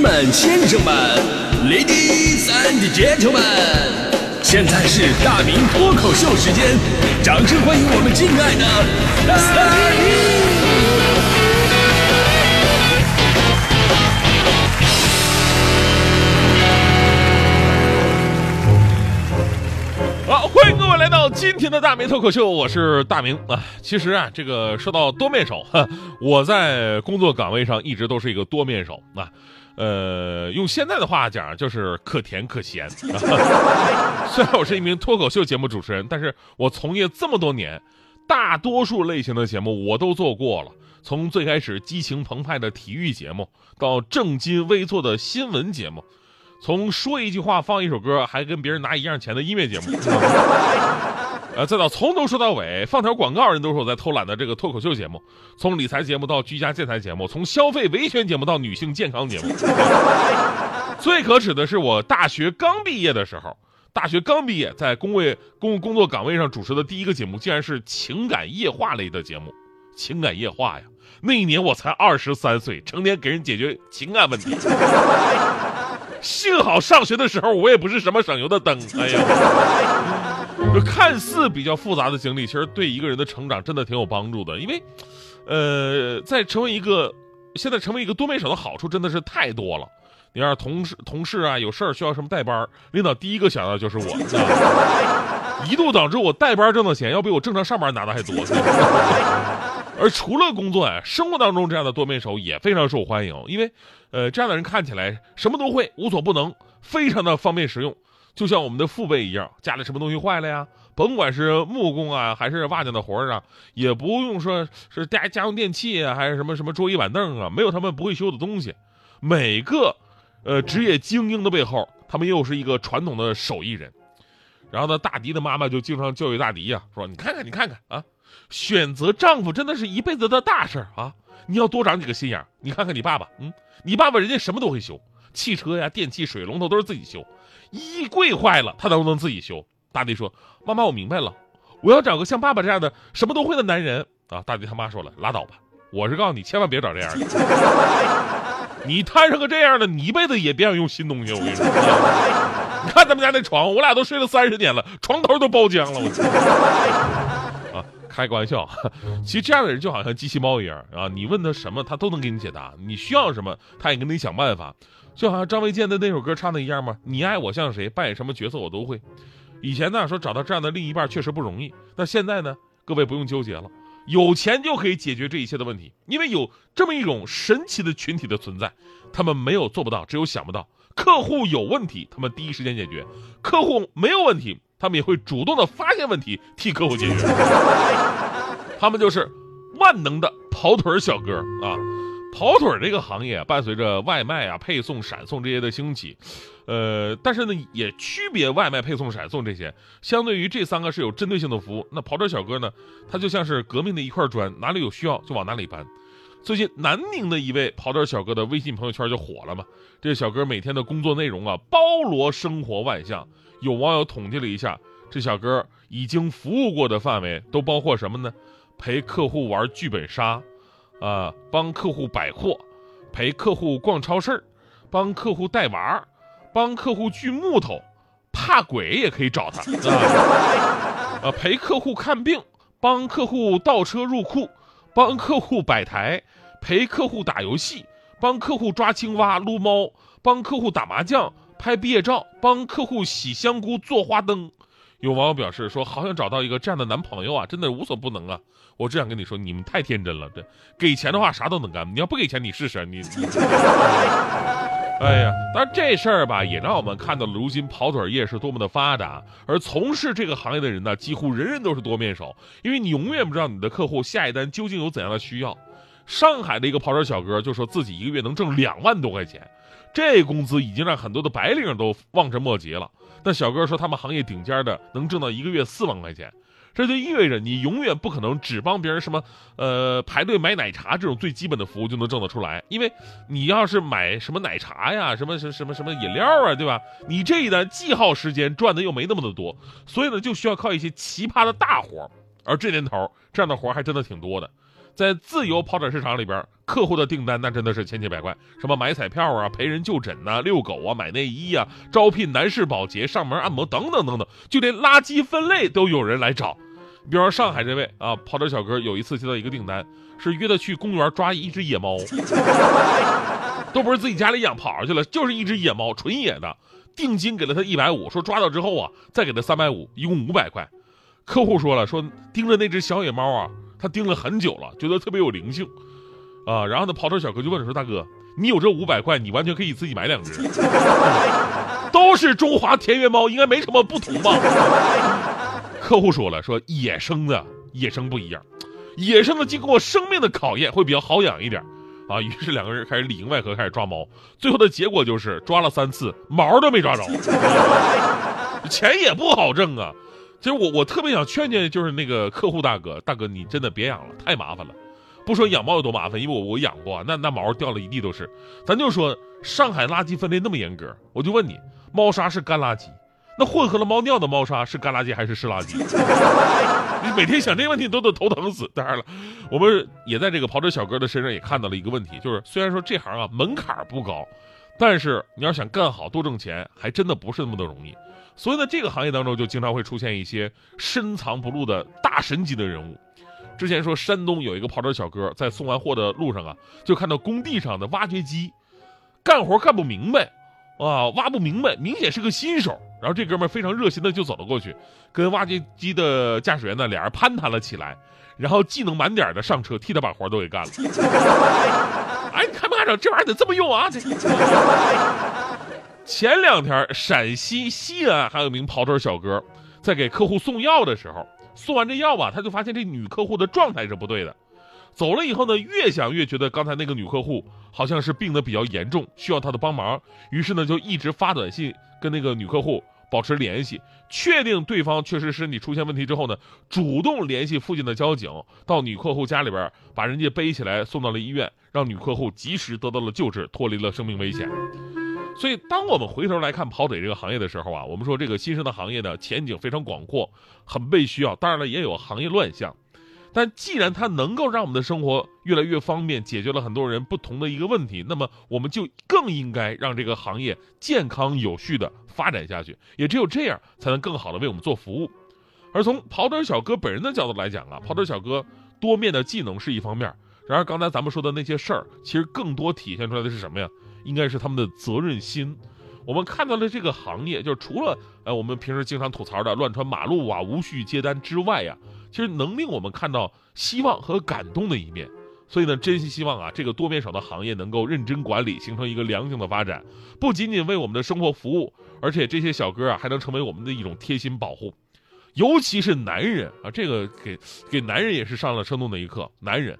们、先生们，Ladies and Gentlemen，现在是大明脱口秀时间，掌声欢迎我们敬爱的大明！好，欢迎各位来到今天的大明脱口秀，我是大明啊。其实啊，这个说到多面手，我在工作岗位上一直都是一个多面手啊。呃，用现在的话讲，就是可甜可咸。虽然我是一名脱口秀节目主持人，但是我从业这么多年，大多数类型的节目我都做过了。从最开始激情澎湃的体育节目，到正襟危坐的新闻节目。从说一句话放一首歌，还跟别人拿一样钱的音乐节目，呃，再到从头说到尾放条广告，人都说我在偷懒的这个脱口秀节目，从理财节目到居家建材节目，从消费维权节目到女性健康节目，最可耻的是我大学刚毕业的时候，大学刚毕业在工位工工作岗位上主持的第一个节目，竟然是情感夜话类的节目，情感夜话呀，那一年我才二十三岁，成天给人解决情感问题。幸好上学的时候我也不是什么省油的灯，哎呀，就看似比较复杂的经历，其实对一个人的成长真的挺有帮助的。因为，呃，在成为一个现在成为一个多面手的好处真的是太多了。你要是同事同事啊有事儿需要什么代班，领导第一个想到就是我，一度导致我代班挣的钱要比我正常上班拿的还多。而除了工作啊，生活当中这样的多面手也非常受欢迎，因为，呃，这样的人看起来什么都会，无所不能，非常的方便实用。就像我们的父辈一样，家里什么东西坏了呀，甭管是木工啊，还是瓦匠的活儿啊，也不用说是家家用电器啊，还是什么什么桌椅板凳啊，没有他们不会修的东西。每个，呃，职业精英的背后，他们又是一个传统的手艺人。然后呢，大迪的妈妈就经常教育大迪呀，说：“你看看，你看看啊。”选择丈夫真的是一辈子的大事啊！你要多长几个心眼你看看你爸爸，嗯，你爸爸人家什么都会修，汽车呀、电器、水龙头都是自己修，衣柜坏了他能不能自己修？大弟说：“妈妈，我明白了，我要找个像爸爸这样的什么都会的男人啊！”大弟他妈说了：“拉倒吧，我是告诉你，千万别找这样的。你摊上个这样的，你一辈子也别想用新东西。我跟你说，你看咱们家那床，我俩都睡了三十年了，床头都包浆了。我。”开个玩笑，其实这样的人就好像机器猫一样啊！你问他什么，他都能给你解答；你需要什么，他也给你想办法。就好像张卫健的那首歌唱的一样吗？你爱我像谁，扮演什么角色我都会。以前呢，说找到这样的另一半确实不容易。那现在呢，各位不用纠结了，有钱就可以解决这一切的问题，因为有这么一种神奇的群体的存在，他们没有做不到，只有想不到。客户有问题，他们第一时间解决；客户没有问题。他们也会主动的发现问题，替客户解决。他们就是万能的跑腿小哥啊！跑腿这个行业伴随着外卖啊、配送、闪送这些的兴起，呃，但是呢，也区别外卖、配送、闪送这些。相对于这三个是有针对性的服务，那跑腿小哥呢，他就像是革命的一块砖，哪里有需要就往哪里搬。最近南宁的一位跑腿小哥的微信朋友圈就火了嘛？这小哥每天的工作内容啊，包罗生活万象。有网友统计了一下，这小哥已经服务过的范围都包括什么呢？陪客户玩剧本杀，啊，帮客户摆货，陪客户逛超市，帮客户带娃，帮客户锯木头，怕鬼也可以找他，啊，陪客户看病，帮客户倒车入库，帮客户摆台，陪客户打游戏，帮客户抓青蛙撸猫，帮客户打麻将。拍毕业照，帮客户洗香菇做花灯。有网友表示说：“好想找到一个这样的男朋友啊，真的无所不能啊！”我只想跟你说，你们太天真了。这给钱的话，啥都能干。你要不给钱，你试试你。哎呀，当然这事儿吧，也让我们看到了如今跑腿业是多么的发达。而从事这个行业的人呢，几乎人人都是多面手，因为你永远不知道你的客户下一单究竟有怎样的需要。上海的一个跑腿小哥就说自己一个月能挣两万多块钱。这工资已经让很多的白领都望尘莫及了。但小哥说，他们行业顶尖的能挣到一个月四万块钱，这就意味着你永远不可能只帮别人什么，呃，排队买奶茶这种最基本的服务就能挣得出来。因为你要是买什么奶茶呀，什么什么什么什么饮料啊，对吧？你这一单既耗时间，赚的又没那么的多，所以呢，就需要靠一些奇葩的大活儿。而这年头，这样的活儿还真的挺多的。在自由跑腿市场里边，客户的订单那真的是千奇百怪，什么买彩票啊、陪人就诊呐、遛狗啊、买内衣啊、招聘男士保洁、上门按摩等等等等，就连垃圾分类都有人来找。比方说上海这位啊，跑腿小哥有一次接到一个订单，是约他去公园抓一只野猫，都不是自己家里养跑去了，就是一只野猫，纯野的。定金给了他一百五，说抓到之后啊，再给他三百五，一共五百块。客户说了，说盯着那只小野猫啊，他盯了很久了，觉得特别有灵性，啊，然后呢，跑腿小哥就问说：“大哥，你有这五百块，你完全可以自己买两只，都是中华田园猫，应该没什么不同吧？”客户说了，说野生的野生不一样，野生的经过生命的考验会比较好养一点。啊，于是两个人开始里应外合，开始抓猫。最后的结果就是抓了三次，毛都没抓着，钱也不好挣啊。其实我我特别想劝劝，就是那个客户大哥，大哥你真的别养了，太麻烦了。不说养猫有多麻烦，因为我我养过，那那毛掉了一地都是。咱就说上海垃圾分类那么严格，我就问你，猫砂是干垃圾？那混合了猫尿的猫砂是干垃圾还是湿垃圾？你每天想这些问题都得头疼死。当然了，我们也在这个跑车小哥的身上也看到了一个问题，就是虽然说这行啊门槛不高，但是你要想干好多挣钱，还真的不是那么的容易。所以呢，这个行业当中就经常会出现一些深藏不露的大神级的人物。之前说山东有一个跑车小哥在送完货的路上啊，就看到工地上的挖掘机干活干不明白。啊，挖不明白，明显是个新手。然后这哥们非常热心的就走了过去，跟挖掘机的驾驶员呢俩人攀谈了起来，然后技能满点的上车替他把活都给干了。哎，你看没看着这玩意儿得这么用啊？这 前两天陕西西安还有名跑腿小哥在给客户送药的时候，送完这药吧，他就发现这女客户的状态是不对的。走了以后呢，越想越觉得刚才那个女客户好像是病得比较严重，需要他的帮忙。于是呢，就一直发短信跟那个女客户保持联系，确定对方确实身体出现问题之后呢，主动联系附近的交警，到女客户家里边把人家背起来送到了医院，让女客户及时得到了救治，脱离了生命危险。所以，当我们回头来看跑腿这个行业的时候啊，我们说这个新生的行业呢，前景非常广阔，很被需要。当然了，也有行业乱象。但既然它能够让我们的生活越来越方便，解决了很多人不同的一个问题，那么我们就更应该让这个行业健康有序的发展下去。也只有这样，才能更好的为我们做服务。而从跑腿小哥本人的角度来讲啊，跑腿小哥多面的技能是一方面，然而刚才咱们说的那些事儿，其实更多体现出来的是什么呀？应该是他们的责任心。我们看到了这个行业，就是除了呃我们平时经常吐槽的乱穿马路啊、无序接单之外呀。其实能令我们看到希望和感动的一面，所以呢，真心希望啊，这个多面手的行业能够认真管理，形成一个良性的发展，不仅仅为我们的生活服务，而且这些小哥啊，还能成为我们的一种贴心保护。尤其是男人啊，这个给给男人也是上了生动的一课。男人，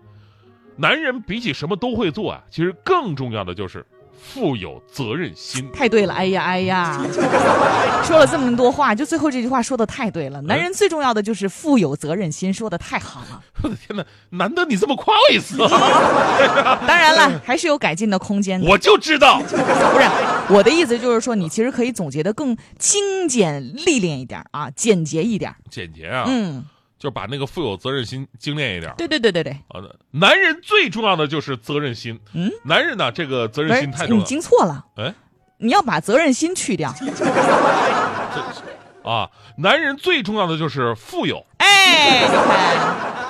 男人比起什么都会做啊，其实更重要的就是。富有责任心，太对了！哎呀，哎呀，说了这么多话，就最后这句话说的太对了。男人最重要的就是富有责任心，说的太好了。我的天哪，难得你这么夸我一次。当然了，还是有改进的空间。我就知道，不是我的意思，就是说你其实可以总结的更精简、历练一点啊，简洁一点。简洁啊，嗯。就把那个富有责任心精炼一点。对对对对对。好的，男人最重要的就是责任心。嗯，男人呢，这个责任心太重要。你听错了。哎，你要把责任心去掉。啊，男人最重要的就是富有。哎。欢